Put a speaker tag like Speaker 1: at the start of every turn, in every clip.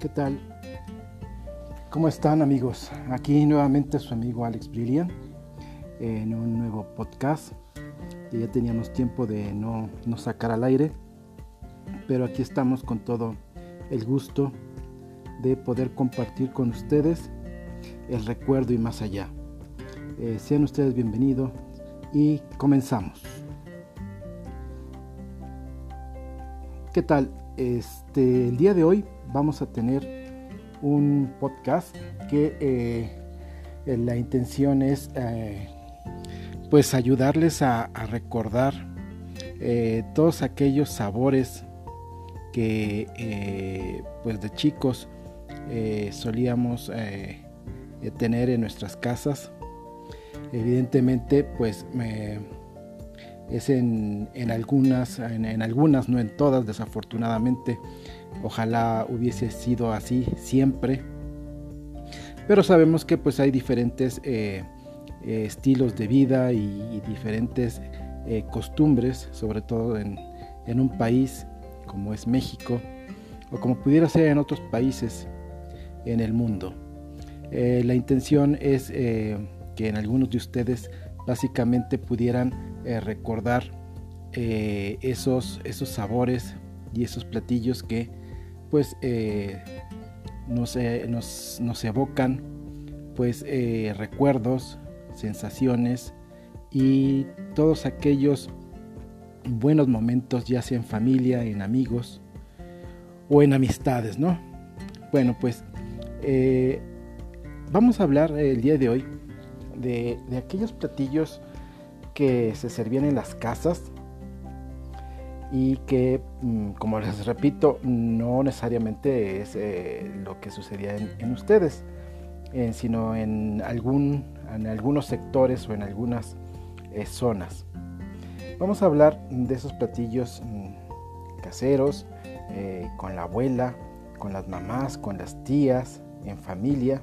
Speaker 1: ¿Qué tal? ¿Cómo están amigos? Aquí nuevamente su amigo Alex Brilliant en un nuevo podcast que ya teníamos tiempo de no, no sacar al aire, pero aquí estamos con todo el gusto de poder compartir con ustedes el recuerdo y más allá. Eh, sean ustedes bienvenidos y comenzamos. ¿Qué tal? Este, el día de hoy vamos a tener un podcast que eh, la intención es eh, pues ayudarles a, recordar eh, todos aquellos sabores que pues de chicos solíamos tener en nuestras casas. Evidentemente pues me es en, algunas, en, algunas, no en todas, desafortunadamente. Ojalá hubiese sido así siempre. Pero sabemos que pues hay diferentes eh, eh, estilos de vida y, diferentes eh, costumbres, sobre todo en, un país como es México, o como pudiera ser en otros países en el mundo. la intención es que en algunos de ustedes básicamente pudieran eh, recordar eh, esos, esos sabores y esos platillos que pues eh, nos, evocan pues recuerdos, sensaciones y todos aquellos buenos momentos ya sea en familia, en amigos o en amistades, ¿no? Bueno, pues vamos a hablar el día de hoy de, de aquellos platillos que se servían en las casas y que, mm, como les repito, no necesariamente es eh, lo que sucedía en, ustedes, sino en, algún, en algunos sectores o en algunas eh, zonas. Vamos a hablar de esos platillos mm, caseros, eh, con la abuela, con las mamás, con las tías, en familia,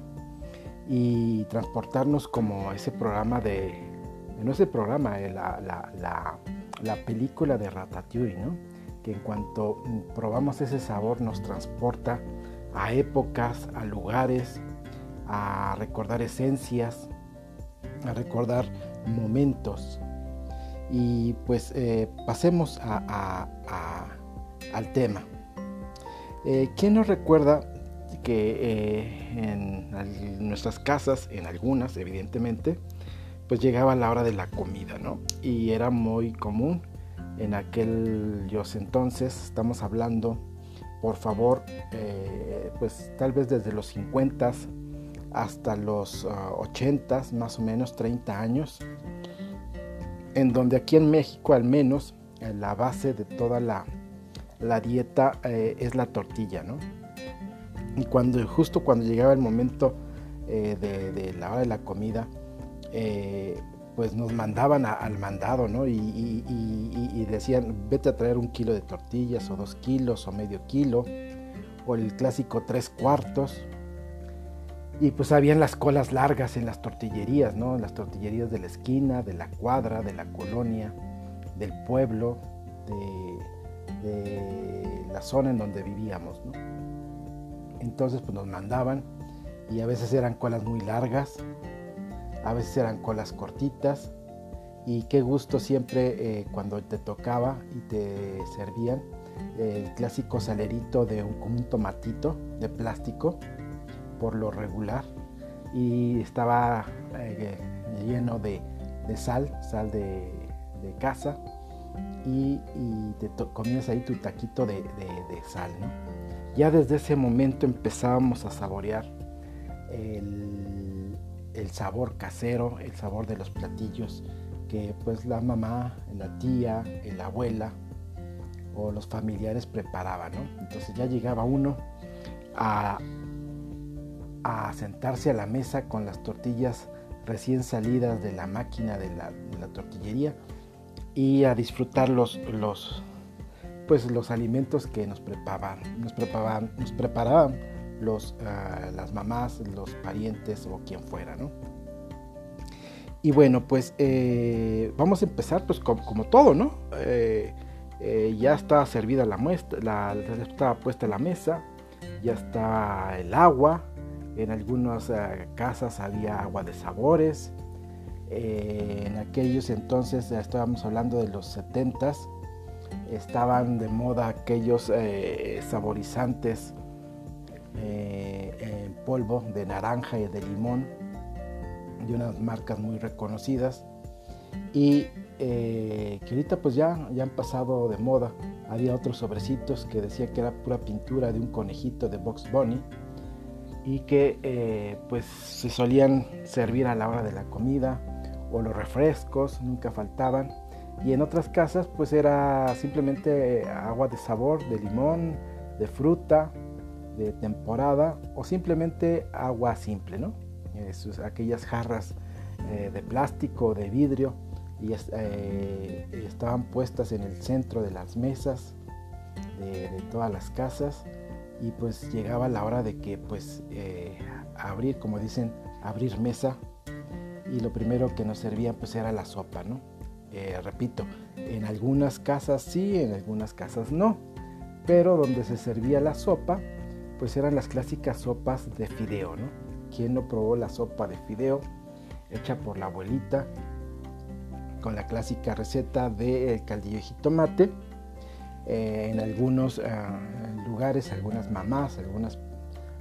Speaker 1: y transportarnos como ese programa de no ese programa, eh, la, la, película de Ratatouille, ¿no? que en cuanto mm, probamos ese sabor nos transporta a épocas, a lugares, a recordar esencias, a recordar momentos. Y pues eh, pasemos a, al tema. Eh, ¿Quién nos recuerda que en nuestras casas, en algunas evidentemente, pues llegaba la hora de la comida, ¿no? Y era muy común en aquellos entonces, estamos hablando, por favor, eh, pues tal vez desde los 50 hasta los 80, ah, más o menos 30 años, en donde aquí en México al menos la base de toda la, dieta eh, es la tortilla, ¿no? Y cuando, justo cuando llegaba el momento eh, de la hora de la comida, eh, pues nos mandaban al mandado, ¿no? Y, decían, vete a traer un kilo de tortillas o dos kilos o medio kilo, o el clásico tres cuartos. Y pues habían las colas largas en las tortillerías, ¿no? En las tortillerías de la esquina, de la cuadra, de la colonia, del pueblo, de, de la zona en donde vivíamos, ¿no? Entonces pues nos mandaban y a veces eran colas muy largas a veces eran colas cortitas y qué gusto siempre eh, cuando te tocaba y te servían el clásico salerito de un, un tomatito de plástico por lo regular y estaba eh, lleno de, sal, sal de, casa y, te comías ahí tu taquito de, sal. Ya desde ese momento empezábamos a saborear el el sabor casero, el sabor de los platillos que pues la mamá, la tía, la abuela o los familiares preparaban, Entonces ya llegaba uno a, a sentarse a la mesa con las tortillas recién salidas de la máquina de la, tortillería y a disfrutar los, los, pues, los alimentos que nos preparaban, nos preparaban, nos preparaban los, ah, las mamás, los parientes o quien fuera, ¿no? Y bueno, pues eh, vamos a empezar pues como, todo, ¿no? Eh, eh, ya está servida la muestra, la, estaba puesta la mesa, ya está el agua, en algunas eh, casas había agua de sabores, en aquellos entonces, estábamos hablando de los 70s, estaban de moda aquellos saborizantes en polvo de naranja y de limón de unas marcas muy reconocidas y que ahorita pues ya, ya han pasado de moda. Había otros sobrecitos que decía que era pura pintura de un conejito de Box Bunny y que eh, pues se solían servir a la hora de la comida o los refrescos nunca faltaban y en otras casas pues era simplemente agua de sabor, de limón, de fruta, de temporada o simplemente agua simple, ¿no? aquellas jarras eh, de plástico, de vidrio y eh, estaban puestas en el centro de las mesas de todas las casas y pues llegaba la hora de que pues eh, abrir, como dicen, abrir mesa y lo primero que nos servían pues era la sopa, ¿no? Repito, en algunas casas sí, en algunas casas no, pero donde se servía la sopa pues eran las clásicas sopas de fideo, ¿no? ¿Quién no probó la sopa de fideo hecha por la abuelita con la clásica receta del caldillo de jitomate? Eh, en algunos lugares, algunas mamás, algunas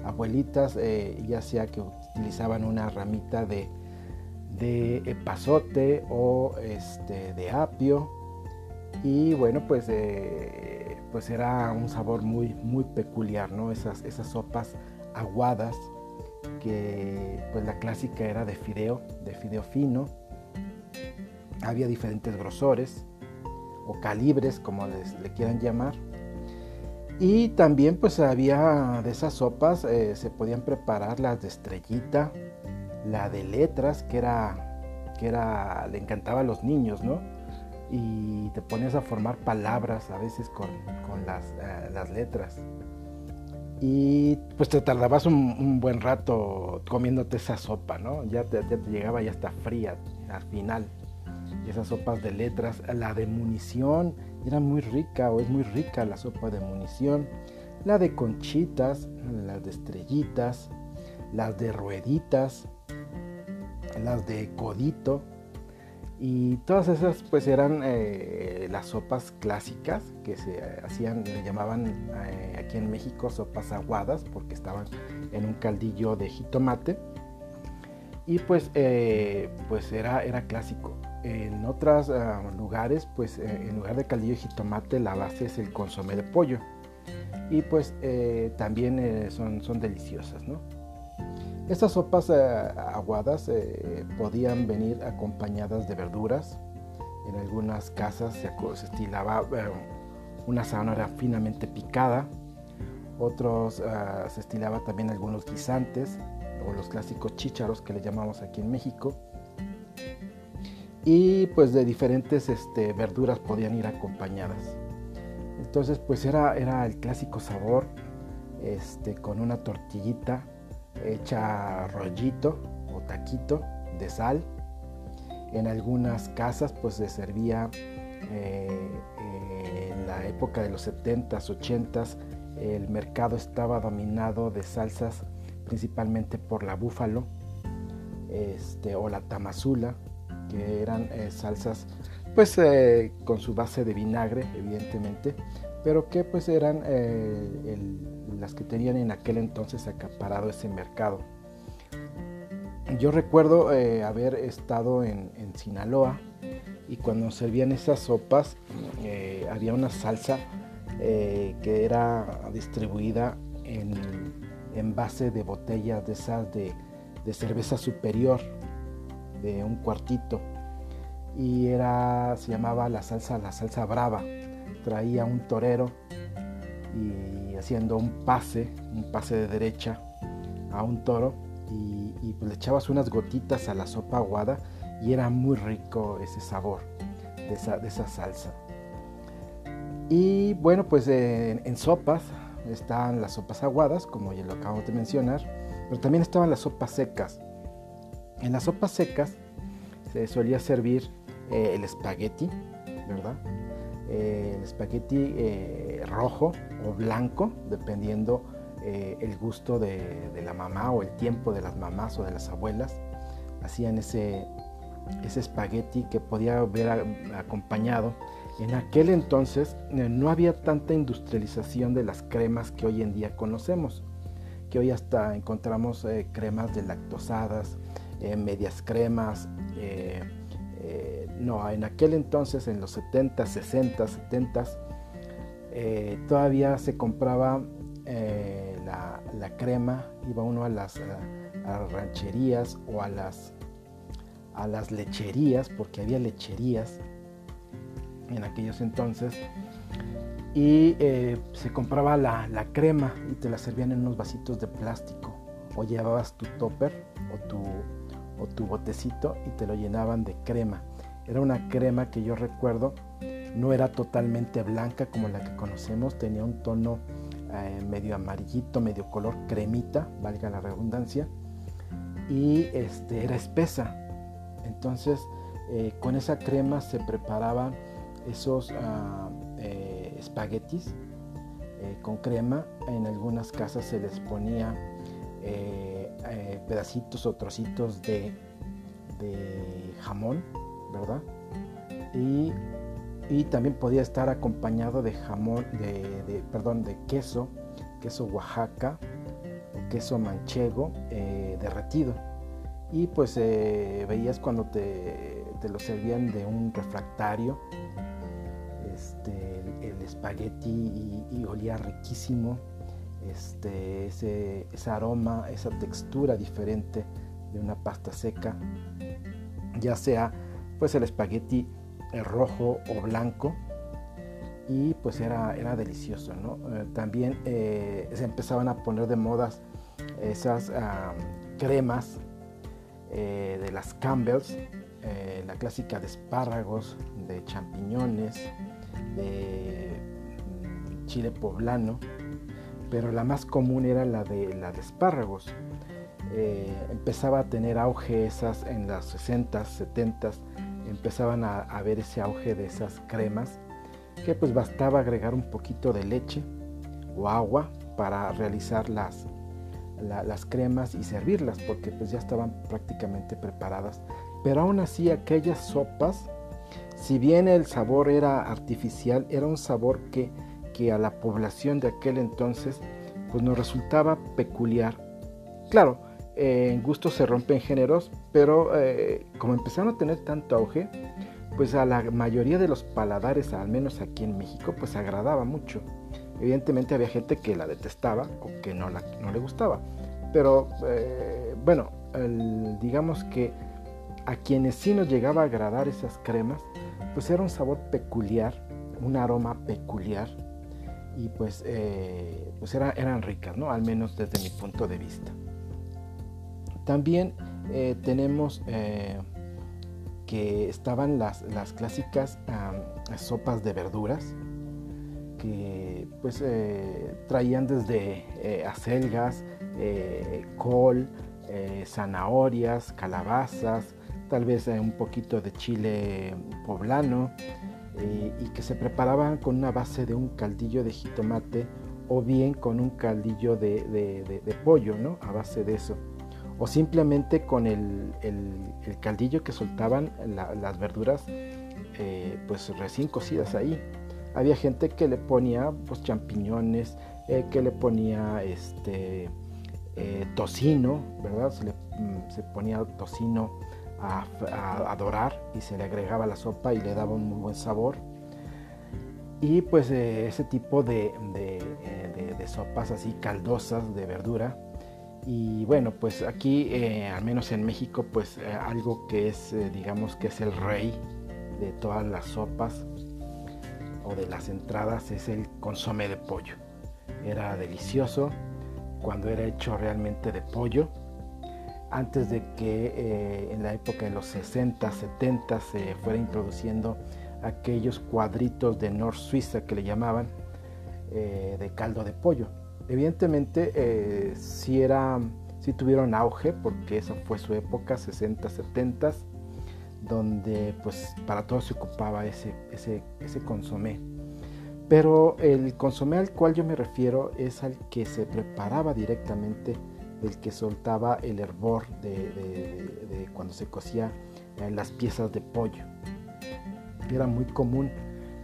Speaker 1: abuelitas, eh, ya sea que utilizaban una ramita de, de epazote o este, de apio. Y bueno, pues, eh, pues era un sabor muy, muy peculiar, ¿no? Esas, esas sopas aguadas, que pues la clásica era de fideo, de fideo fino. Había diferentes grosores o calibres, como les le quieran llamar. Y también pues había de esas sopas, eh, se podían preparar las de estrellita, la de letras, que era, que era, le encantaba a los niños, ¿no? Y te ponías a formar palabras a veces con, las, eh, las, letras. Y pues te tardabas un, buen rato comiéndote esa sopa, ¿no? Ya te, ya te llegaba ya hasta fría al final esas sopas de letras. La de munición era muy rica o es muy rica la sopa de munición. La de conchitas, las de estrellitas, las de rueditas, las de codito. Y todas esas pues eran eh, las sopas clásicas que se hacían, le llamaban eh, aquí en México sopas aguadas porque estaban en un caldillo de jitomate. Y pues, eh, pues era, era clásico. En otros ah, lugares, pues en lugar de caldillo de jitomate, la base es el consomé de pollo. Y pues también son, son deliciosas, ¿no? Estas sopas aguadas podían venir acompañadas de verduras. En algunas casas se, estilaba una zanahoria finamente picada. Otros se estilaba también algunos guisantes o los clásicos chícharos que le llamamos aquí en México y pues de diferentes este, verduras podían ir acompañadas. Entonces pues era, era el clásico sabor este, con una tortillita hecha rollito o taquito de sal. En algunas casas pues se servía eh, en la época de los 70s, 80s, el mercado estaba dominado de salsas principalmente por la búfalo este, o la tamazula que eran eh, salsas pues eh, con su base de vinagre evidentemente pero que pues eran eh, las que tenían en aquel entonces acaparado ese mercado. Yo recuerdo haber estado en, Sinaloa y cuando servían esas sopas había una salsa que era distribuida en, base de botellas de esas de, de cerveza superior de un cuartito. Y era se llamaba la salsa la salsa brava. Traía un torero y haciendo un pase un pase de derecha a un toro y, pues le echabas unas gotitas a la sopa aguada y era muy rico ese sabor de esa, de esa salsa y bueno pues en, en sopas estaban las sopas aguadas como ya lo acabo de mencionar pero también estaban las sopas secas en las sopas secas se solía servir eh, el espagueti, ¿verdad? Eh, el espagueti eh, rojo o blanco, dependiendo eh, el gusto de, la mamá o el tiempo de las mamás o de las abuelas. Hacían ese, ese espagueti que podía haber acompañado. En aquel entonces eh, no había tanta industrialización de las cremas que hoy en día conocemos, que hoy hasta encontramos eh, cremas de lactosadas, medias cremas. No, en aquel entonces, en los 70, 60, 70, todavía se compraba la, crema, iba uno a las, rancherías o a las, a las lecherías, porque había lecherías en aquellos entonces, y eh, se compraba la, crema y te la servían en unos vasitos de plástico, o llevabas tu topper o tu, o tu botecito y te lo llenaban de crema. Era una crema que yo recuerdo, no era totalmente blanca como la que conocemos, tenía un tono eh, medio amarillito, medio color cremita, valga la redundancia, y este, era espesa. Entonces, eh, con esa crema se preparaban esos ah, eh, espaguetis con crema. En algunas casas se les ponía pedacitos o trocitos de, de jamón, Y también podía estar acompañado de jamón, de, perdón, de queso, queso Oaxaca queso manchego eh, derretido. Y pues eh, veías cuando te, lo servían de un refractario, este, el, espagueti y, olía riquísimo, este, ese aroma, esa textura diferente de una pasta seca, ya sea pues el espagueti rojo o blanco y pues era, era delicioso. Eh, también eh, se empezaban a poner de moda esas cremas eh, de las Campbells, la clásica de espárragos, de champiñones, de mm, chile poblano, pero la más común era la de, la de espárragos. empezaba a tener auge esas en las 60s, 70s empezaban a, ver ese auge de esas cremas que pues bastaba agregar un poquito de leche o agua para realizar las, las cremas y servirlas porque pues ya estaban prácticamente preparadas. Pero aún así aquellas sopas si bien el sabor era artificial era un sabor que, que a la población de aquel entonces pues nos resultaba peculiar. Claro en gusto se rompen géneros, pero eh, como empezaron a tener tanto auge, pues a la mayoría de los paladares, al menos aquí en México, pues agradaba mucho. Evidentemente había gente que la detestaba o que no, la, no le gustaba. Pero eh, bueno, digamos que a quienes sí nos llegaba a agradar esas cremas, pues era un sabor peculiar, un aroma peculiar y pues, eh, pues eran ricas, ¿no? Al menos desde mi punto de vista. También eh, tenemos eh, que estaban las, clásicas sopas de verduras que pues eh, traían desde acelgas, col, zanahorias, calabazas, tal vez un poquito de chile poblano y que se preparaban con una base de un caldillo de jitomate o bien con un caldillo de, pollo, ¿no? A base de eso o simplemente con el, caldillo que soltaban las verduras eh, pues recién cocidas ahí. Había gente que le ponía pues champiñones, eh, que le ponía este eh, tocino, ¿verdad? Se, mm, ponía tocino a, dorar y se le agregaba la sopa y le daba un muy buen sabor. Y pues ese tipo de, de sopas así caldosas de verdura y bueno, pues aquí, eh, al menos en México, pues eh, algo que es, eh, digamos que es el rey de todas las sopas o de las entradas es el consomé de pollo. Era delicioso cuando era hecho realmente de pollo. Antes de que en la época de los 60, 70 se fuera introduciendo aquellos cuadritos de North Suiza que le llamaban de caldo de pollo Evidentemente eh, sí, era, tuvieron auge porque esa fue su época, 60, 70, donde pues para todo se ocupaba ese, ese, consomé. Pero el consomé al cual yo me refiero es al que se preparaba directamente del que soltaba el hervor de, cuando se cocía las piezas de pollo. Era muy común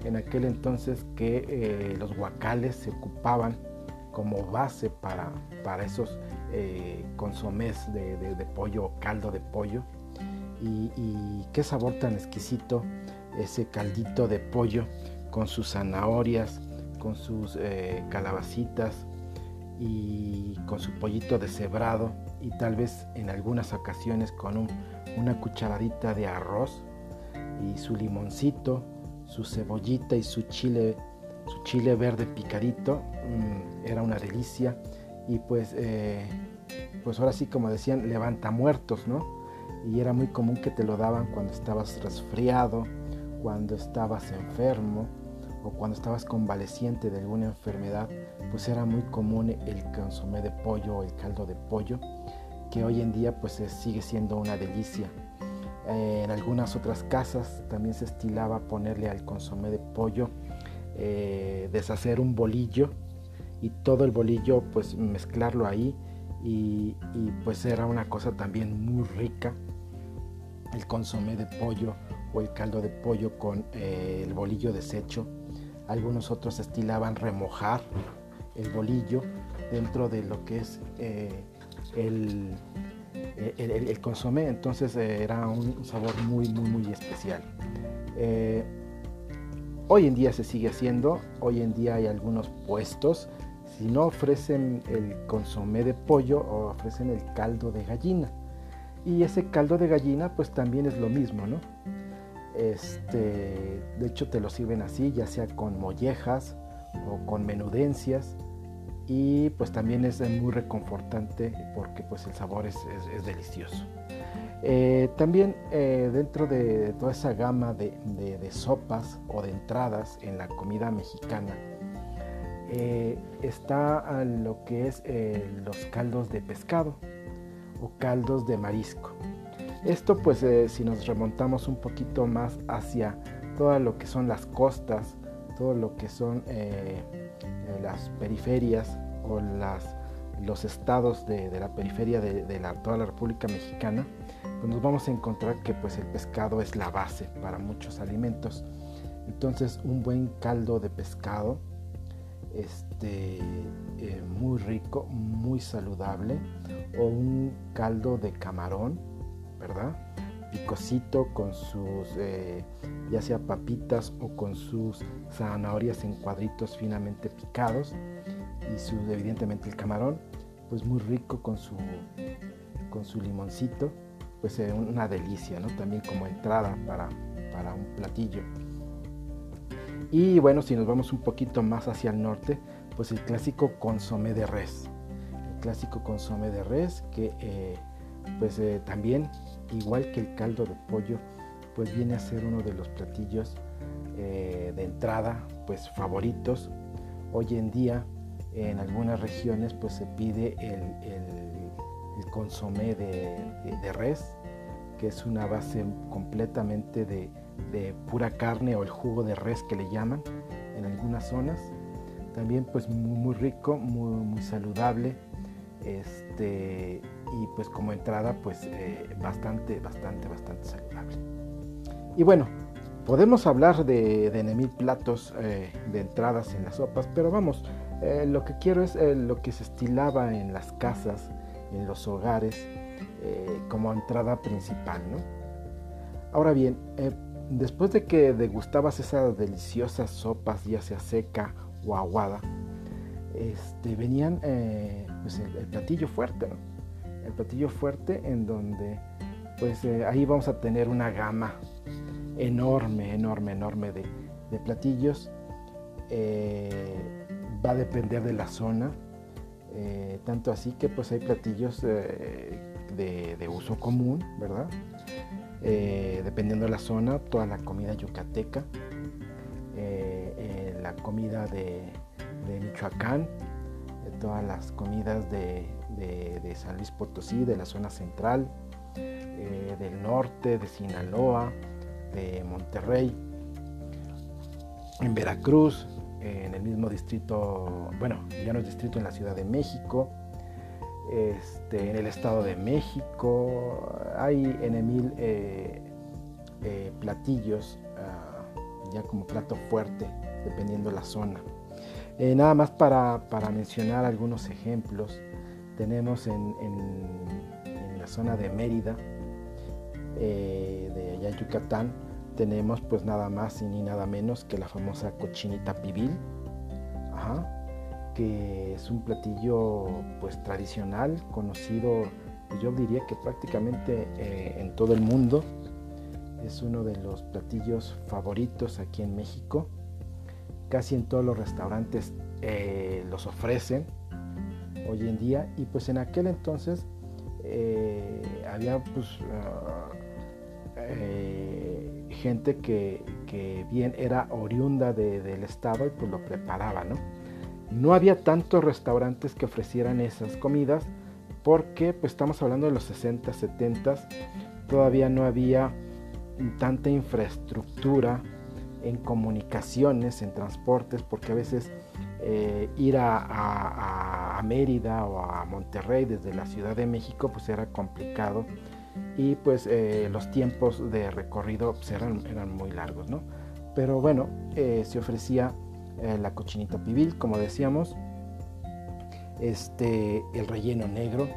Speaker 1: en aquel entonces que eh, los guacales se ocupaban como base para, para esos eh, consomés de, pollo o caldo de pollo. Y, qué sabor tan exquisito ese caldito de pollo con sus zanahorias, con sus eh, calabacitas y con su pollito deshebrado y tal vez en algunas ocasiones con una cucharadita de arroz y su limoncito, su cebollita y su chile, su chile verde picadito, mm, era una delicia y pues, eh, pues ahora sí como decían, levanta muertos, ¿no? Y era muy común que te lo daban cuando estabas resfriado, cuando estabas enfermo o cuando estabas convaleciente de alguna enfermedad, pues era muy común el consomé de pollo o el caldo de pollo, que hoy en día pues sigue siendo una delicia. Eh, en algunas otras casas también se estilaba ponerle al consomé de pollo, eh, deshacer un bolillo y todo el bolillo pues mezclarlo ahí y, pues era una cosa también muy rica. El consomé de pollo o el caldo de pollo con eh, el bolillo deshecho. Algunos otros estilaban remojar el bolillo dentro de lo que es eh, el, el, consomé, entonces eh, era un sabor muy, muy, muy especial. Hoy en día se sigue haciendo, hoy en día hay algunos puestos, si no ofrecen el consomé de pollo o ofrecen el caldo de gallina. Y ese caldo de gallina pues también es lo mismo, ¿no? Este, de hecho te lo sirven así, ya sea con mollejas o con menudencias y pues también es muy reconfortante porque pues el sabor es, delicioso. Eh, también eh, dentro de toda esa gama de, sopas o de entradas en la comida mexicana eh, está lo que es los caldos de pescado o caldos de marisco. Esto pues eh, si nos remontamos un poquito más hacia todo lo que son las costas, todo lo que son eh, eh, las periferias o los estados de, la periferia de, toda la República Mexicana, pues nos vamos a encontrar que pues el pescado es la base para muchos alimentos. Entonces un buen caldo de pescado, este, muy rico, muy saludable, o un caldo de camarón, ¿verdad? Picosito con sus, eh, ya sea papitas o con sus zanahorias en cuadritos finamente picados y su, evidentemente el camarón, pues muy rico con su, con su limoncito, pues es una delicia, ¿no? También como entrada para, para un platillo. Y bueno, si nos vamos un poquito más hacia el norte, pues el clásico consomé de res. El clásico consomé de res que eh, pues eh, también, igual que el caldo de pollo, pues viene a ser uno de los platillos eh, de entrada, pues favoritos. Hoy en día, en algunas regiones, pues se pide el, consomé de, res, que es una base completamente de, pura carne o el jugo de res que le llaman en algunas zonas. También pues muy, rico, muy, saludable. Este, y pues como entrada pues eh, bastante, bastante, bastante saludable. Y bueno, podemos hablar de, de platos eh, de entradas en las sopas, pero vamos, eh, lo que quiero es lo que se estilaba en las casas, en los hogares, como entrada principal, ¿no? Ahora bien, después de que degustabas esas deliciosas sopas, ya sea seca o aguada, este, venían pues el, platillo fuerte, ¿no? el platillo fuerte en donde pues eh, ahí vamos a tener una gama enorme, enorme, enorme de, platillos. Eh, va a depender de la zona, eh, tanto así que pues hay platillos de, uso común, ¿verdad? Dependiendo de la zona, toda la comida yucateca, la comida de, Michoacán, todas las comidas de, San Luis Potosí, de la zona central, eh, del norte, de Sinaloa, de Monterrey, en Veracruz, en el mismo distrito, bueno, ya no es distrito en la Ciudad de México, este, en el Estado de México, hay en mil eh, eh, platillos ah, ya como plato fuerte, dependiendo la zona. Eh, nada más para, mencionar algunos ejemplos, tenemos en, la zona de Mérida, de allá Yucatán, tenemos pues nada más y ni nada menos que la famosa cochinita pibil, que es un platillo pues tradicional, conocido pues, yo diría que prácticamente eh, en todo el mundo. Es uno de los platillos favoritos aquí en México. Casi en todos los restaurantes eh, los ofrecen hoy en día y pues en aquel entonces eh, había pues ah, gente que, bien era oriunda del estado y pues lo preparaba, ¿no? No había tantos restaurantes que ofrecieran esas comidas porque pues estamos hablando de los 60, 70, todavía no había tanta infraestructura en comunicaciones, en transportes, porque a veces eh, ir a, Mérida o a Monterrey desde la Ciudad de México pues era complicado y pues eh, los tiempos de recorrido pues, eran, muy largos, ¿no? Pero bueno, eh, se ofrecía eh, la cochinita pibil, como decíamos, este, el relleno negro,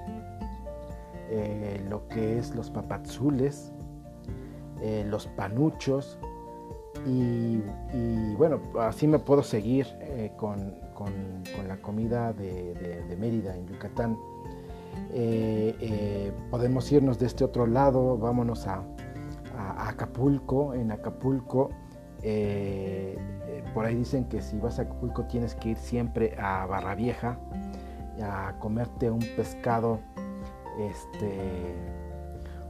Speaker 1: lo que es los papazules, los panuchos, y, bueno, así me puedo seguir con, la comida de Mérida en Yucatán. Eh, eh, podemos irnos de este otro lado, vámonos a, Acapulco. En Acapulco, eh, por ahí dicen que si vas a Acapulco tienes que ir siempre a Barra Vieja a comerte un pescado, este,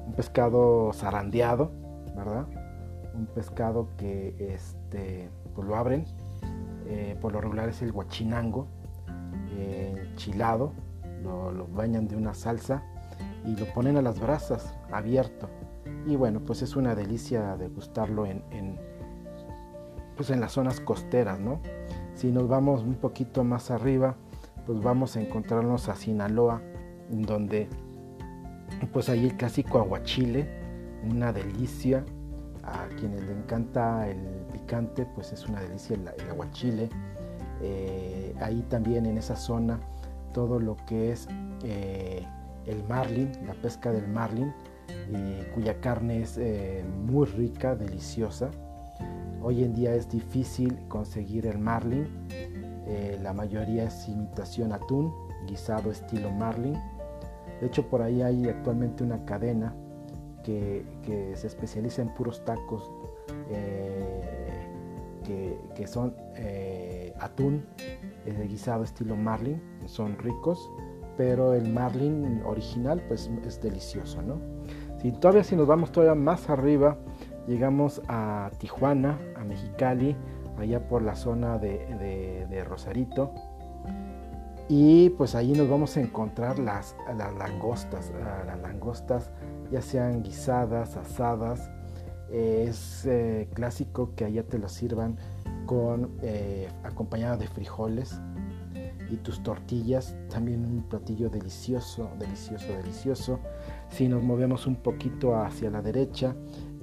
Speaker 1: un pescado zarandeado, ¿verdad? Un pescado que este, pues lo abren, por lo regular es el guachinango, enchilado, lo, bañan de una salsa y lo ponen a las brasas abierto. Y bueno, pues es una delicia degustarlo en, en, pues en las zonas costeras, ¿no? Si nos vamos un poquito más arriba, pues vamos a encontrarnos a Sinaloa, donde pues allí el clásico aguachile, una delicia. A quienes le encanta el picante, pues es una delicia el, aguachile. Eh, ahí también en esa zona todo lo que es eh, el marlin, la pesca del marlin, cuya carne es eh, muy rica, deliciosa. Hoy en día es difícil conseguir el marlin, eh, la mayoría es imitación atún, guisado estilo marlin. De hecho, por ahí hay actualmente una cadena que, se especializa en puros tacos que, que, son atún guisado estilo marlin, son ricos, pero el marlin original pues es delicioso, ¿no? Si todavía si nos vamos todavía más arriba, llegamos a Tijuana, a Mexicali, allá por la zona de, Rosarito, y pues ahí nos vamos a encontrar las, langostas, las langostas ya sean guisadas, asadas, es eh, clásico que allá te lo sirvan con eh, de frijoles y tus tortillas, también un platillo delicioso, delicioso, delicioso. Si nos movemos un poquito hacia la derecha,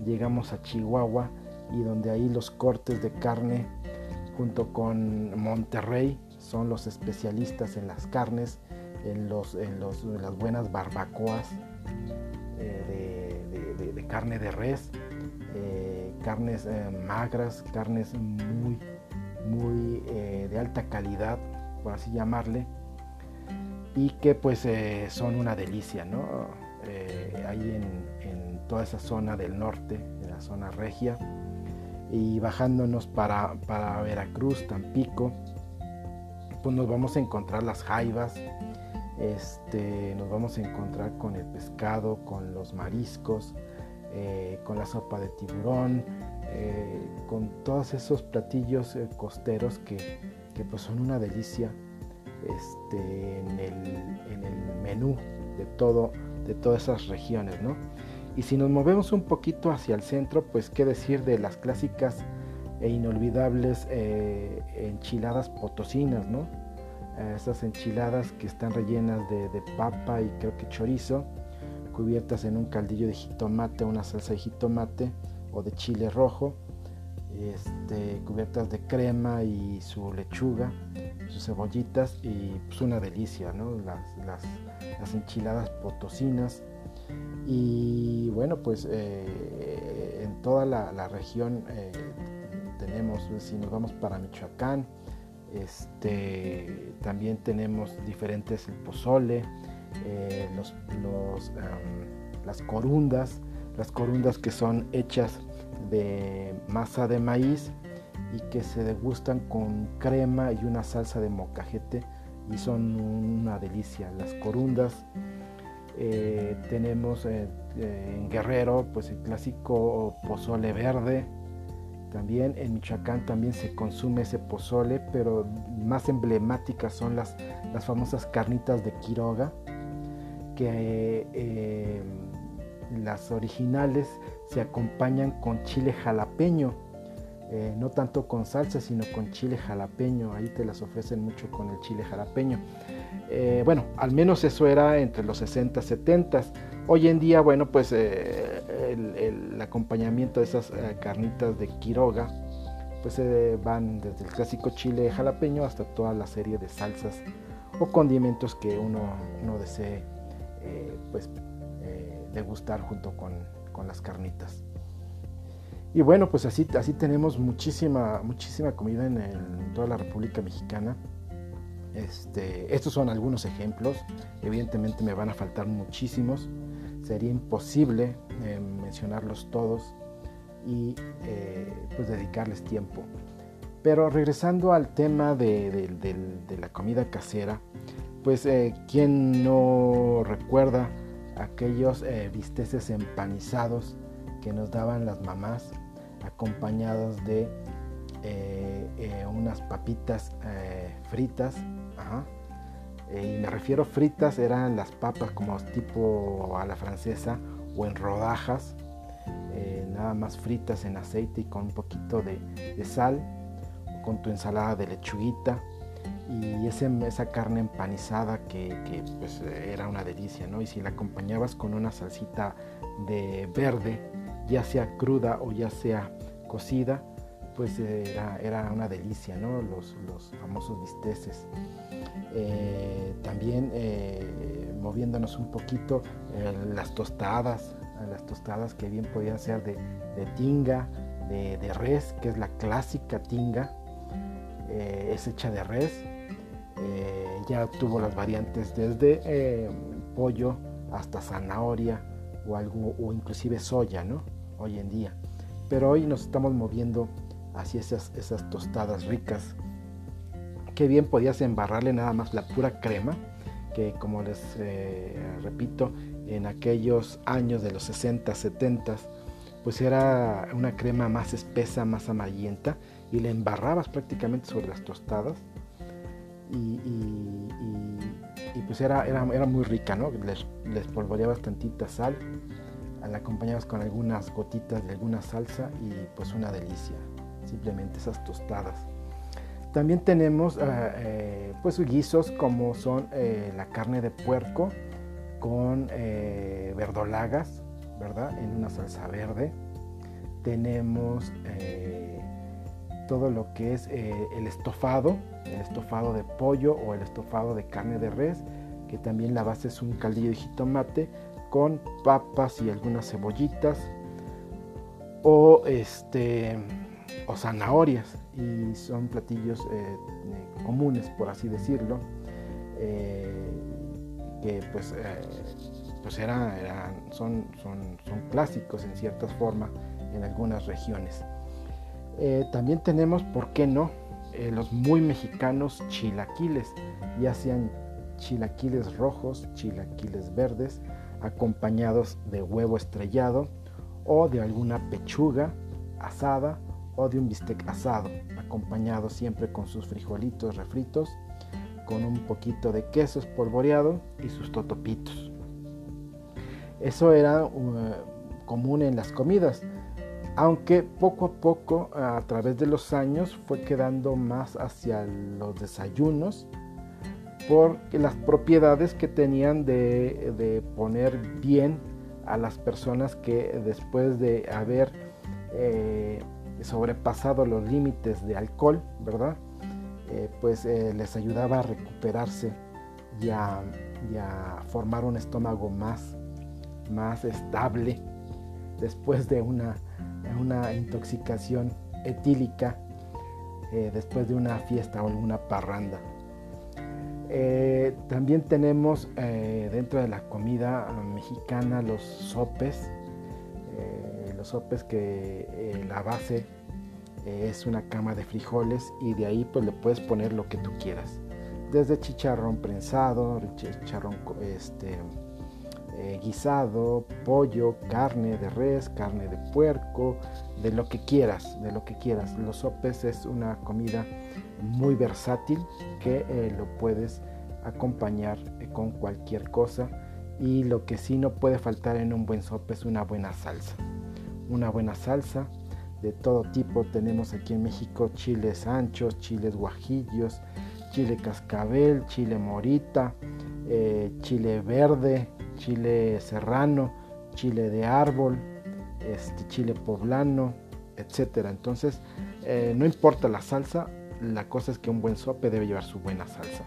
Speaker 1: llegamos a Chihuahua y donde ahí los cortes de carne junto con Monterrey son los especialistas en las carnes, en, los, en, los, las buenas barbacoas eh, de, carne de res. Eh, carnes eh, magras, carnes muy, muy de alta calidad, por así llamarle, y que pues son una delicia, ¿no? ahí en, toda esa zona del norte, en la zona regia, y bajándonos para, para Veracruz, Tampico, pues nos vamos a encontrar las jaivas, este, nos vamos a encontrar con el pescado, con los mariscos, eh, con la sopa de tiburón, eh, con todos esos platillos eh, costeros que, pues son una delicia este, en, el, menú de, todo, de todas esas regiones. Y si nos movemos un poquito hacia el centro, pues qué decir de las clásicas e inolvidables enchiladas potosinas, ¿no? Esas enchiladas que están rellenas de, de, papa y creo que chorizo, cubiertas en un caldillo de jitomate, una salsa de jitomate o de chile rojo, este, cubiertas de crema y su lechuga, sus cebollitas y pues una delicia, ¿no? las, enchiladas potosinas. Y bueno, pues eh, en toda la, región eh, tenemos, si nos vamos para Michoacán, este, también tenemos diferentes el pozole, eh, los, las corundas, las corundas que son hechas de masa de maíz y que se degustan con crema y una salsa de mocajete y son una delicia. Las corundas eh, tenemos eh, eh, en Guerrero pues el clásico pozole verde. También en Michoacán también se consume ese pozole, pero más emblemáticas son las, las famosas carnitas de Quiroga, que las originales se acompañan con chile jalapeño, eh, no tanto con salsa, sino con chile jalapeño. Ahí te las ofrecen mucho con el chile jalapeño. Eh, bueno, al menos eso era entre los 60, 70. Hoy en día, bueno, pues eh, el, acompañamiento de esas carnitas de Quiroga, pues van desde el clásico chile jalapeño hasta toda la serie de salsas o condimentos que uno, uno desee pues degustar junto con, con las carnitas. Y bueno, pues así, así tenemos muchísima, muchísima comida en, toda la República Mexicana. Este, estos son algunos ejemplos, evidentemente me van a faltar muchísimos, sería imposible eh, mencionarlos todos y eh, pues dedicarles tiempo. Pero regresando al tema de, la comida casera, pues eh, quien no recuerda aquellos eh, bisteces empanizados que nos daban las mamás, acompañados de eh, eh, unas papitas fritas. y me refiero fritas, eran las papas como tipo a la francesa o en rodajas, nada más fritas en aceite y con un poquito de, sal, con tu ensalada de lechuguita y esa carne empanizada que, pues, era una delicia, ¿no? Y si la acompañabas con una salsita de verde, ya sea cruda o ya sea cocida, pues era, una delicia, ¿no? Los, famosos bisteces. Eh, también eh, moviéndonos un poquito, eh, las tostadas, las tostadas que bien podían ser de, tinga, de, de, res, que es la clásica tinga, es hecha de res, ya tuvo las variantes desde pollo hasta zanahoria o, algo, o inclusive soya, ¿no? Hoy en día. Pero hoy nos estamos moviendo hacia esas, tostadas ricas. Que bien podías embarrarle nada más la pura crema, que como les eh, repito, en aquellos años de los 60, 70, pues era una crema más espesa, más amarillenta, y le embarrabas prácticamente sobre las tostadas y, pues era, era, era, muy rica, ¿no? Les, les polvoreabas tantita sal, la acompañabas con algunas gotitas de alguna salsa y pues una delicia, simplemente esas tostadas. También tenemos eh, eh, pues guisos como son eh, la carne de puerco con verdolagas, ¿verdad? En una salsa verde. Tenemos todo lo que es eh, el estofado, el estofado de pollo o el estofado de carne de res, que también la base es un caldillo de jitomate con papas y algunas cebollitas o este o zanahorias y son platillos eh, eh, comunes por así decirlo que pues, pues son, son, son clásicos en cierta forma en algunas regiones eh, también tenemos, ¿por qué no? Eh, los muy mexicanos chilaquiles, ya sean chilaquiles rojos, chilaquiles verdes, acompañados de huevo estrellado o de alguna pechuga asada o de un bistec asado, acompañado siempre con sus frijolitos refritos, con un poquito de queso espolvoreado y sus totopitos. Eso era uh, común en las comidas aunque poco a poco a través de los años fue quedando más hacia los desayunos por las propiedades que tenían de, poner bien a las personas que después de haber eh, sobrepasado los límites de alcohol, ¿verdad? Eh, pues eh, les ayudaba a recuperarse y a, formar un estómago más, más estable después de una, una intoxicación etílica, después de una fiesta o alguna parranda. Eh, también tenemos eh, dentro de la comida mexicana los sopes, eh, los sopes que la base es una cama de frijoles y de ahí pues le puedes poner lo que tú quieras, desde chicharrón prensado, chicharrón este, guisado, pollo, carne de res, carne de puerco, de lo que quieras, de lo que quieras. Los sopes es una comida muy versátil que eh, lo puedes acompañar eh, con cualquier cosa y lo que sí no puede faltar en un buen sope es una buena salsa. Una buena salsa de todo tipo. Tenemos aquí en México chiles anchos, chiles guajillos, chile cascabel, chile morita, eh, chile verde, chile serrano, chile de árbol, este, chile poblano, etcétera. Entonces, no importa la salsa, la cosa es que un buen sope debe llevar su buena salsa.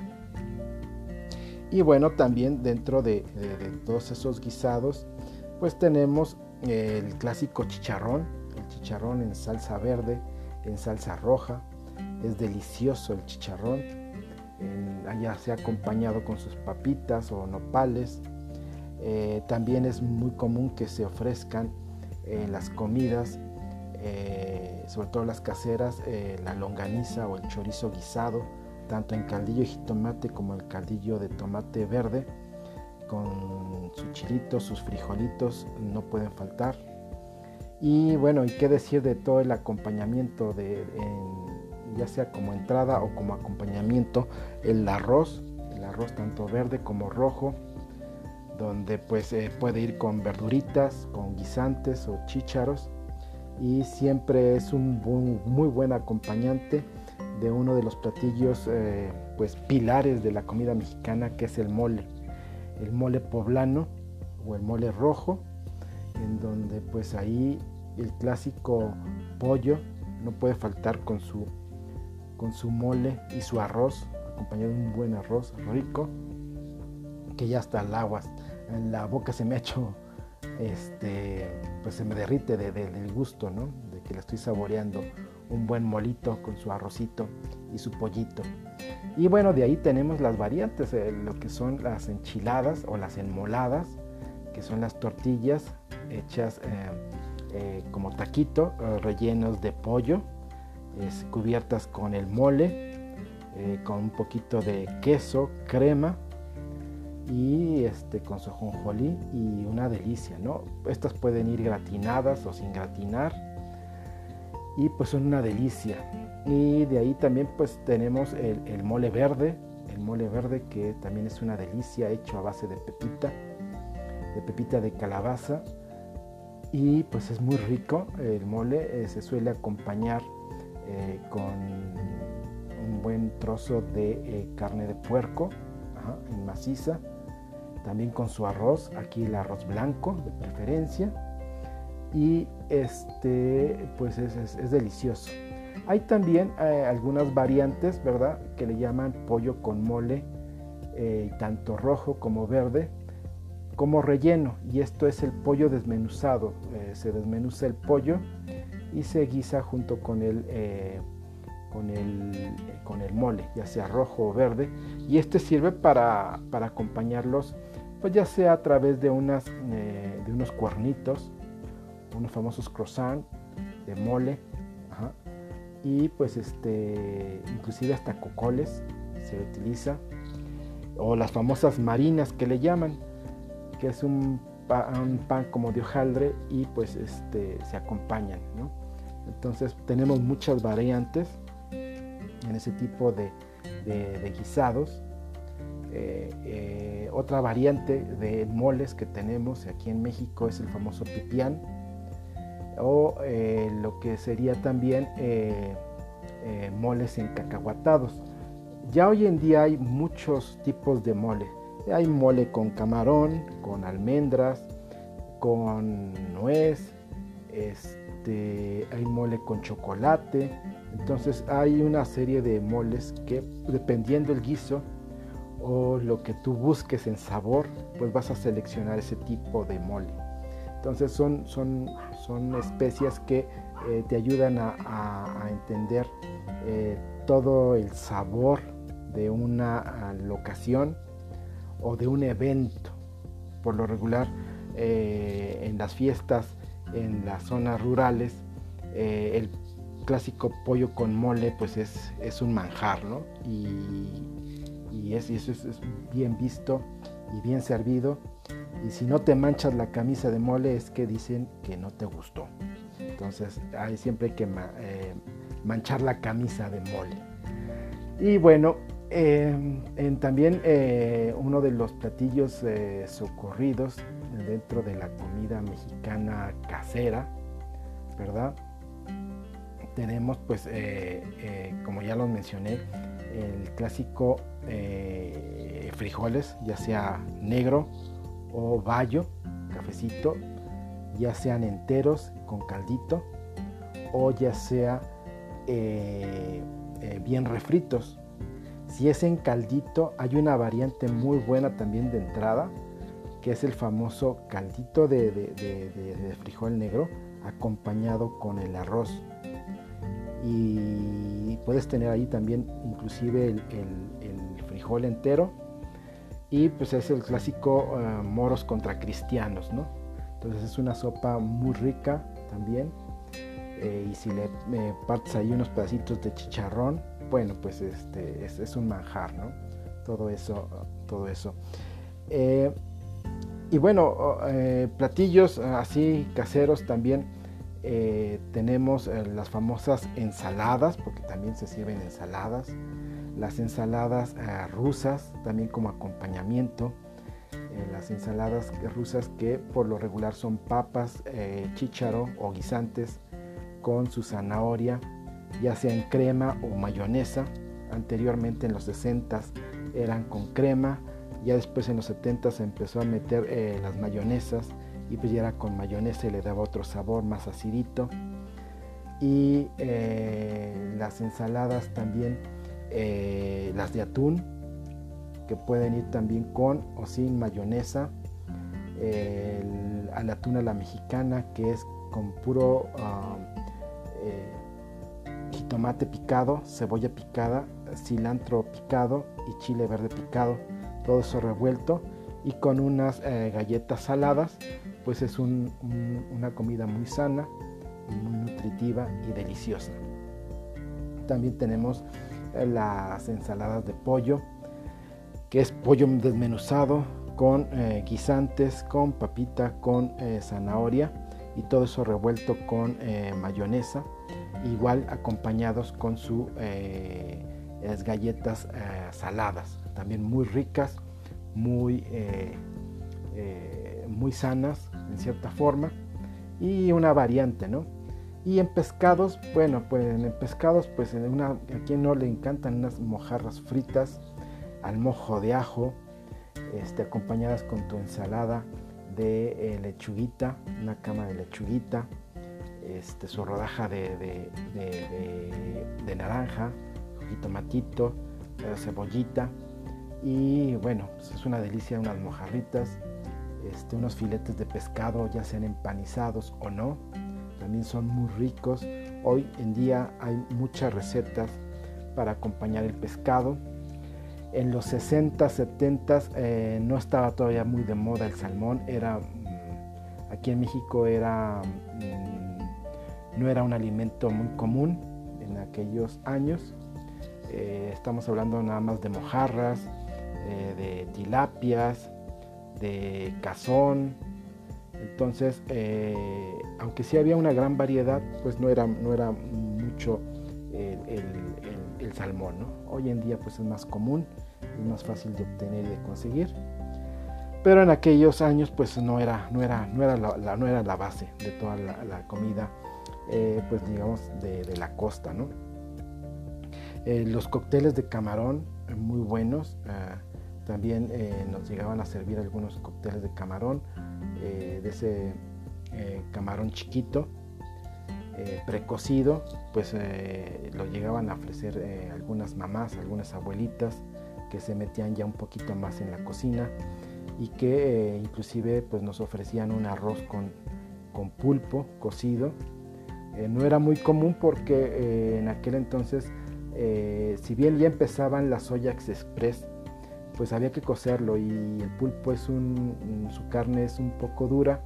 Speaker 1: Y bueno, también dentro de, todos esos guisados, pues tenemos el clásico chicharrón, el chicharrón en salsa verde, en salsa roja. Es delicioso el chicharrón, allá se ha acompañado con sus papitas o nopales. Eh, también es muy común que se ofrezcan las comidas eh, sobre todo las caseras, eh, la longaniza o el chorizo guisado, tanto en caldillo de jitomate como el caldillo de tomate verde, con sus chilitos, sus frijolitos, no pueden faltar. Y bueno, y qué decir de todo el acompañamiento, de, ya sea como entrada o como acompañamiento, el arroz, el arroz tanto verde como rojo, donde pues eh, puede ir con verduritas, con guisantes o chícharos y siempre es un muy buen acompañante de uno de los platillos eh, pues pilares de la comida mexicana que es el mole. El mole poblano o el mole rojo en donde pues ahí el clásico pollo no puede faltar con su con su mole y su arroz acompañado de un buen arroz rico que ya hasta el agua en la boca se me ha hecho este, pues se me derrite del gusto, ¿no? De que le estoy saboreando un buen molito con su arrocito y su pollito. Y bueno, de ahí tenemos las variantes, eh, lo que son las enchiladas o las enmoladas, que son las tortillas hechas eh, eh, como taquito, rellenos de pollo, cubiertas con el mole, con un poquito de queso, crema y este con su jonjolí y una delicia, ¿no? Estas pueden ir gratinadas o sin gratinar y pues son una delicia. Y de ahí también pues tenemos el, mole verde, el mole verde que también es una delicia hecho a base de pepita, de pepita de calabaza y pues es muy rico. El mole eh, se suele acompañar eh, con un buen trozo de eh, carne de puerco en maciza también con su arroz, aquí el arroz blanco de preferencia, y este pues es, delicioso. Hay también eh, algunas variantes, ¿verdad? Que le llaman pollo con mole, eh, tanto rojo como verde, como relleno. Y esto es el pollo desmenuzado. Eh, se desmenuza el pollo y se guisa junto con el, con el, con el mole, ya sea rojo o verde. Y este sirve para, para acompañarlos pues ya sea a través de, unas, eh, de unos cuernitos, unos famosos croissants de mole, y pues este, inclusive hasta cocoles se utiliza, o las famosas marinas que le llaman, que es un, pan como de hojaldre y pues este, se acompañan, Entonces tenemos muchas variantes en ese tipo de guisados eh, eh, otra variante de moles que tenemos aquí en México es el famoso pipián. o eh, lo que sería también moles encacahuatados. Ya hoy en día hay muchos tipos de mole. Hay mole con camarón, con almendras, con nuez, este, hay mole con chocolate. Entonces hay una serie de moles que dependiendo el guiso o lo que tú busques en sabor, pues vas a seleccionar ese tipo de mole. Entonces son, son, son especias que eh, te ayudan a, entender eh, todo el sabor de una locación o de un evento. Por lo regular, eh, en las fiestas, en las zonas rurales, el clásico pollo con mole pues es, es un manjar, ¿no? Y, y, es, eso es, bien visto y bien servido. Y si no te manchas la camisa de mole es que dicen que no te gustó. Entonces hay siempre que eh, manchar la camisa de mole. Y bueno, em, en, también eh, uno de los platillos eh, socorridos dentro de la comida mexicana casera, ¿verdad? Tenemos pues, como ya los mencioné, el clásico frijoles, ya sea negro o bayo, cafecito, ya sean enteros con caldito o ya sea eh, eh, bien refritos. Si es en caldito, hay una variante muy buena también de entrada, que es el famoso caldito de, frijol negro acompañado con el arroz. Y puedes tener ahí también inclusive el, frijol entero. Y pues es el clásico eh, moros contra cristianos, ¿no? Entonces es una sopa muy rica también. Eh, y si le partes ahí unos pedacitos de chicharrón, bueno, pues este es, un manjar, ¿no? Todo eso, todo eso. Eh, y bueno, eh, platillos así caseros también tenemos las famosas ensaladas, porque también se sirven ensaladas. Las ensaladas rusas también como acompañamiento las ensaladas rusas que por lo regular son papas, eh, chícharo o guisantes con su zanahoria, ya sea en crema o mayonesa. Anteriormente en los 60 eran con crema, ya después en los 70 se empezó a meter eh, las mayonesas y pues ya era con mayonesa y le daba otro sabor más acidito. Y eh, las ensaladas también, las de atún, que pueden ir también con o sin mayonesa. El, a la tuna la mexicana que es con puro um, eh, jitomate picado, cebolla picada, cilantro picado y chile verde picado. Todo eso revuelto y con unas eh, galletas saladas, pues es una comida muy sana, muy nutritiva y deliciosa. También tenemos eh, las ensaladas de pollo, que es pollo desmenuzado con eh, guisantes, con papita, con eh, zanahoria y todo eso revuelto con mayonesa, igual acompañados con sus galletas saladas, también muy ricas, muy, muy sanas en cierta forma y una variante, ¿no? Y en pescados, bueno, pues en pescados, pues en una, a quien no le encantan unas mojarras fritas, al mojo de ajo, este, acompañadas con tu ensalada de eh, lechuguita, una cama de lechuguita, este, su rodaja de, de, naranja, jitomatito, eh, cebollita y bueno, pues es una delicia unas mojarritas, este, unos filetes de pescado ya sean empanizados o no, también son muy ricos. Hoy en día hay muchas recetas para acompañar el pescado en los 60, 70 eh, no estaba todavía muy de moda el salmón. Era, mm, aquí en México era, mm, no era un alimento muy común en aquellos años. Eh, estamos hablando nada más de mojarras, eh, de tilapias, de cazón. Entonces, aunque sí había una gran variedad, pues no era, no era mucho el, salmón. Hoy en día pues es más común es más fácil de obtener y de conseguir. pero en aquellos años pues no era, no era, no era, la, no era la base de toda la, comida, eh, pues digamos, de, la costa, ¿no? Eh, los cócteles de camarón, muy buenos, también nos llegaban a servir algunos cócteles de camarón, de ese camarón chiquito, precocido, pues lo llegaban a ofrecer algunas mamás, algunas abuelitas, que se metían ya un poquito más en la cocina y que eh, inclusive pues nos ofrecían un arroz con, con pulpo cocido. Eh, no era muy común porque eh, en aquel entonces, si bien ya empezaban las Soyax Express, pues había que cocerlo y el pulpo es un, su carne es un poco dura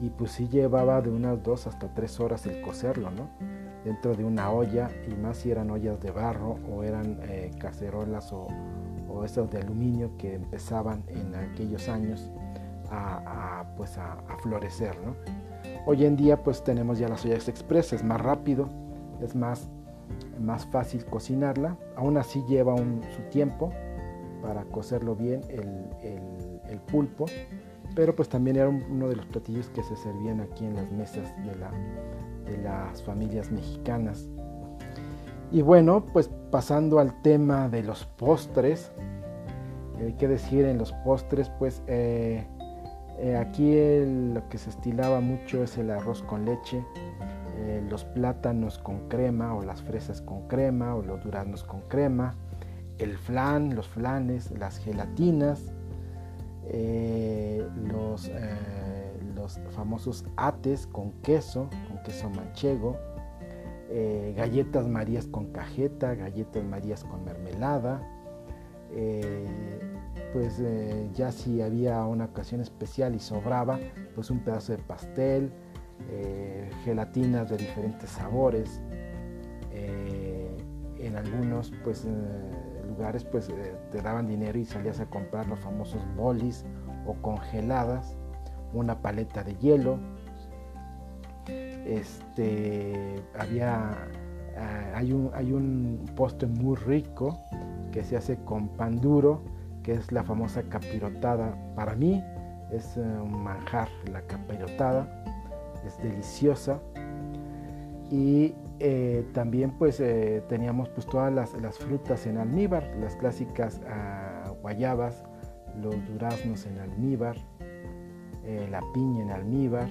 Speaker 1: y pues sí llevaba de unas dos hasta tres horas el cocerlo, ¿no? Dentro de una olla y más si eran ollas de barro o eran cacerolas o, o estos de aluminio que empezaban en aquellos años a, pues a, florecer. Hoy en día pues tenemos ya las ollas express, es más rápido, es más, más fácil cocinarla, aún así lleva su tiempo para cocerlo bien el, pulpo, pero pues también era uno de los platillos que se servían aquí en las mesas de, la, de las familias mexicanas. Y bueno, pues pasando al tema de los postres, hay que decir en los postres, pues eh, eh, aquí lo que se estilaba mucho es el arroz con leche, eh, los plátanos con crema o las fresas con crema o los duraznos con crema, el flan, los flanes, las gelatinas, los, los famosos ates con queso, con queso manchego, galletas marías con cajeta, galletas marías con mermelada, eh, pues eh, ya si había una ocasión especial y sobraba, pues un pedazo de pastel, eh, gelatinas de diferentes sabores. en algunos pues, lugares pues te daban dinero y salías a comprar los famosos bolis o congeladas, una paleta de hielo. Este, había, ah, hay, un, hay un postre muy rico que se hace con pan duro, que es la famosa capirotada. Para mí es eh, un manjar la capirotada, es deliciosa. Y eh, también pues eh, teníamos pues todas las, frutas en almíbar, las clásicas ah, guayabas, los duraznos en almíbar, la piña en almíbar.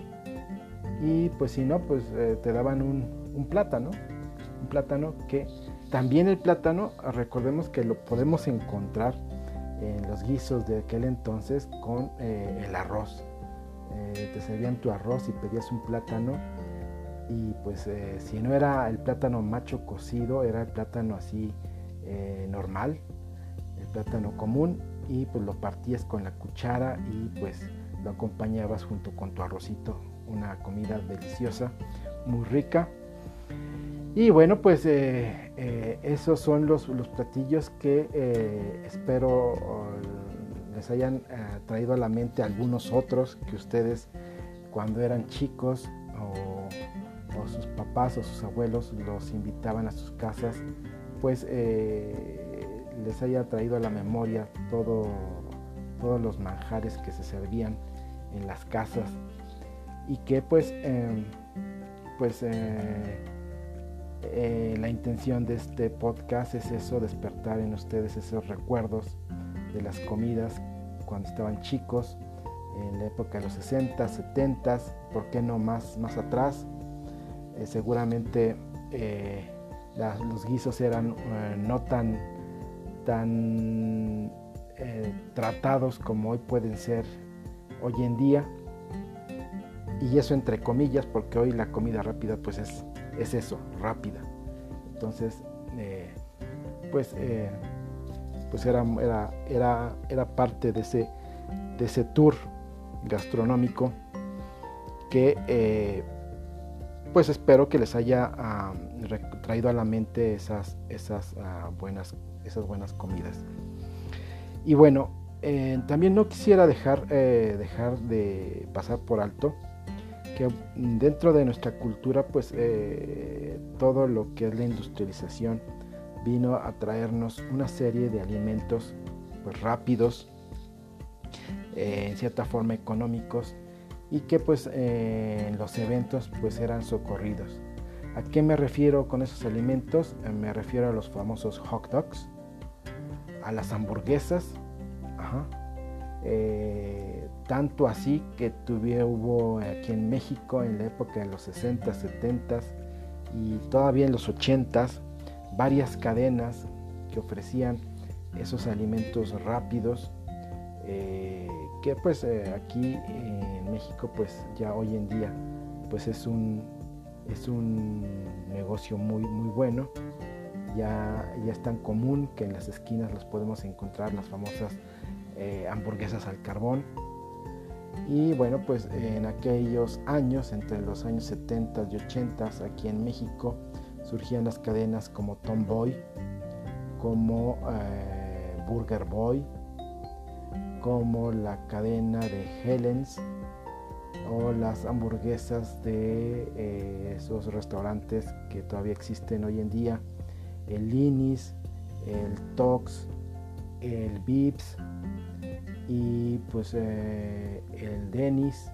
Speaker 1: Y pues si no, pues te daban un, un plátano, un plátano que también el plátano, recordemos que lo podemos encontrar en los guisos de aquel entonces con eh, el arroz. Eh, te servían tu arroz y pedías un plátano y pues eh, si no era el plátano macho cocido, era el plátano así normal, el plátano común y pues lo partías con la cuchara y pues lo acompañabas junto con tu arrocito, una comida deliciosa, muy rica. Y bueno, pues eh, eh, esos son los, platillos que eh, espero les hayan traído a la mente algunos otros que ustedes cuando eran chicos o, sus papás o sus abuelos los invitaban a sus casas, pues les haya traído a la memoria todo, todos los manjares que se servían en las casas y que pues, em, pues eh, la intención de este podcast es eso, despertar en ustedes esos recuerdos de las comidas cuando estaban chicos, en la época de los 60, 70, ¿por qué no más, más atrás? Eh, seguramente eh, los guisos eran no tan, tan tratados como hoy pueden ser hoy en día. Y eso entre comillas, porque hoy la comida rápida pues es es eso, rápida. Entonces, eh, pues, eh, pues era, era, era, parte de ese, de ese tour gastronómico que eh, pues espero que les haya traído a la mente esas, esas, ah, buenas, esas buenas comidas. Y bueno, también no quisiera dejar, dejar de pasar por alto que dentro de nuestra cultura pues eh, todo lo que es la industrialización vino a traernos una serie de alimentos pues rápidos eh, en cierta forma económicos y que pues eh, los eventos pues eran socorridos. ¿A qué me refiero con esos alimentos? me refiero a los famosos hot dogs, a las hamburguesas, tanto así que tuve, hubo aquí en México en la época de los 60, 70 y todavía en los 80 varias cadenas que ofrecían esos alimentos rápidos eh, que pues eh, aquí en México pues ya hoy en día pues es un es un negocio muy muy bueno. Ya, ya es tan común que en las esquinas los podemos encontrar las famosas eh, hamburguesas al carbón. Y bueno pues en aquellos años entre los años 70 y 80 aquí en México surgían las cadenas como Tomboy como Burger Boy, como la cadena de Helen's o las hamburguesas de eh, esos restaurantes que todavía existen hoy en día, el Linis, el Tox, el Vips y pues eh, el Denis.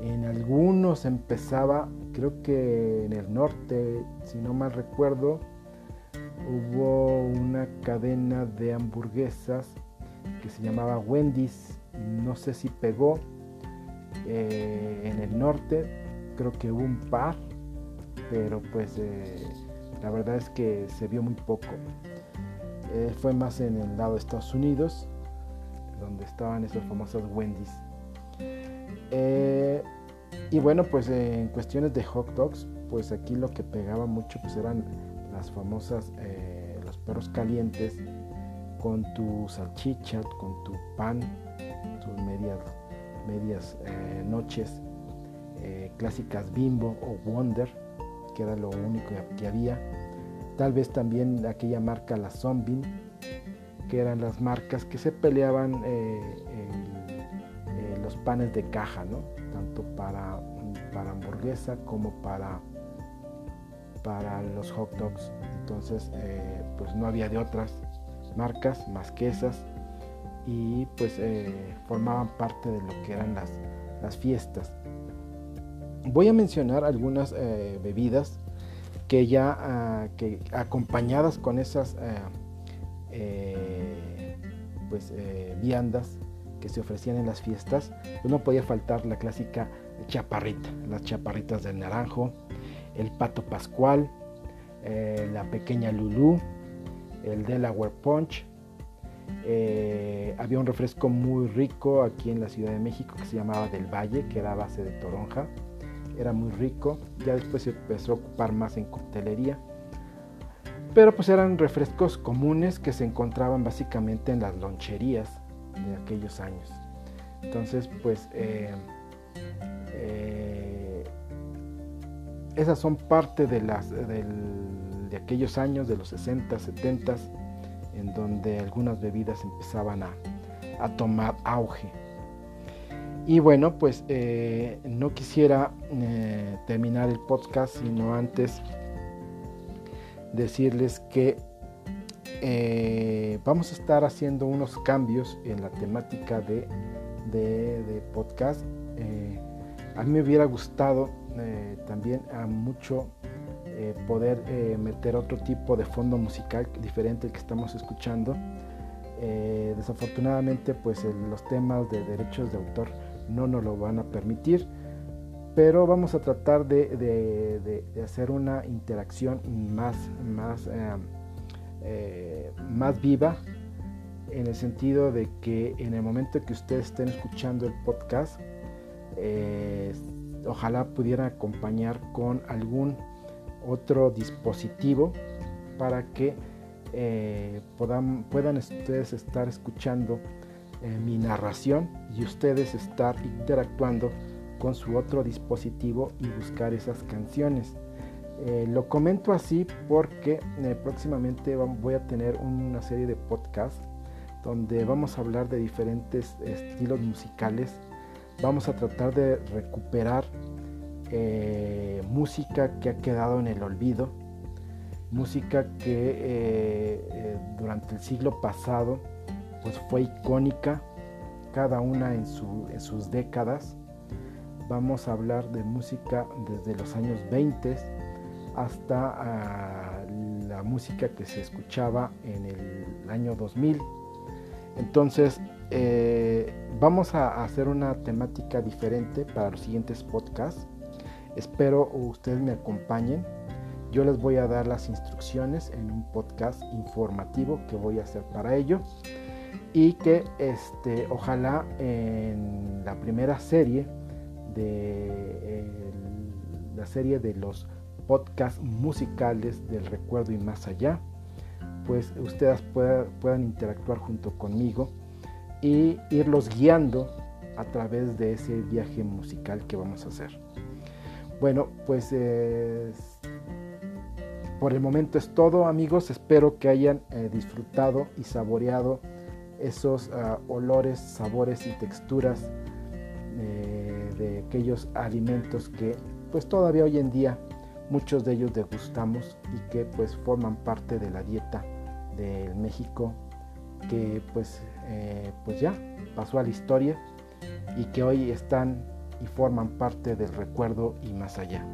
Speaker 1: En algunos empezaba, creo que en el norte, si no mal recuerdo, hubo una cadena de hamburguesas que se llamaba Wendy's, no sé si pegó eh, en el norte, creo que hubo un par, pero pues eh, la verdad es que se vio muy poco. Eh, fue más en el lado de Estados Unidos, donde estaban esas famosas Wendy's. y bueno, pues en cuestiones de hot dogs, pues aquí lo que pegaba mucho pues eran las famosas, los perros calientes con tu salchicha, con tu pan, tus medias, medias eh, noches, eh, clásicas Bimbo o Wonder, que era lo único que había. Tal vez también aquella marca, la Zombie, que eran las marcas que se peleaban en, los panes de caja, ¿no? tanto para, para hamburguesa como para para los hot dogs. Entonces, eh, pues no había de otras marcas más que esas y pues eh, formaban parte de lo que eran las, las fiestas. Voy a mencionar algunas eh, bebidas que ya ah, que acompañadas con esas pues viandas que se ofrecían en las fiestas, pues no podía faltar la clásica chaparrita, las chaparritas del naranjo, el Pato Pascual, eh, la Pequeña Lulú, el Delaware Punch. Eh, había un refresco muy rico aquí en la Ciudad de México que se llamaba Del Valle, que era base de toronja. Era muy rico. Ya después se empezó a ocupar más en coctelería. Pero pues eran refrescos comunes que se encontraban básicamente en las loncherías de aquellos años. Entonces pues eh, esas son parte de, las, de aquellos años, de los 60, 70, en donde algunas bebidas empezaban a, tomar auge. Y bueno, pues eh, no quisiera eh, terminar el podcast, sino antes decirles que eh, vamos a estar haciendo unos cambios en la temática de, de podcast. a mí me hubiera gustado también a mucho eh, poder eh, meter otro tipo de fondo musical diferente al que estamos escuchando. desafortunadamente pues los temas de derechos de autor no nos lo van a permitir, pero vamos a tratar de, hacer una interacción más, más, más viva en el sentido de que en el momento que ustedes estén escuchando el podcast, ojalá pudiera acompañar con algún otro dispositivo para que eh, puedan, ustedes estar escuchando eh, mi narración y ustedes estar interactuando con su otro dispositivo y buscar esas canciones. Eh, lo comento así porque próximamente voy a tener una serie de podcasts donde vamos a hablar de diferentes estilos musicales vamos a tratar de recuperar eh, música que ha quedado en el olvido, música que eh, eh, durante el siglo pasado pues fue icónica cada una en, sus décadas. Vamos a hablar de música desde los años 20 hasta ah, la música que se escuchaba en el año 2000. Entonces, vamos a hacer una temática diferente para los siguientes podcasts. Espero ustedes me acompañen. Yo les voy a dar las instrucciones en un podcast informativo que voy a hacer para ello y que este, ojalá en la primera serie de la serie de los podcasts musicales del recuerdo y más allá, pues ustedes puedan interactuar junto conmigo y irlos guiando a través de ese viaje musical que vamos a hacer. Bueno, pues por el momento es todo amigos, espero que hayan eh, disfrutado y saboreado esos ah, olores, sabores y texturas eh, de aquellos alimentos que pues todavía hoy en día muchos de ellos degustamos y que pues forman parte de la dieta del México que pues, eh, pues ya pasó a la historia y que hoy están y forman parte del recuerdo y más allá.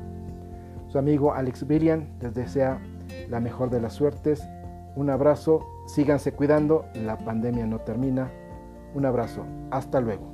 Speaker 1: Su amigo Alex Villian les desea la mejor de las suertes. Un abrazo, síganse cuidando, la pandemia no termina. Un abrazo, hasta luego.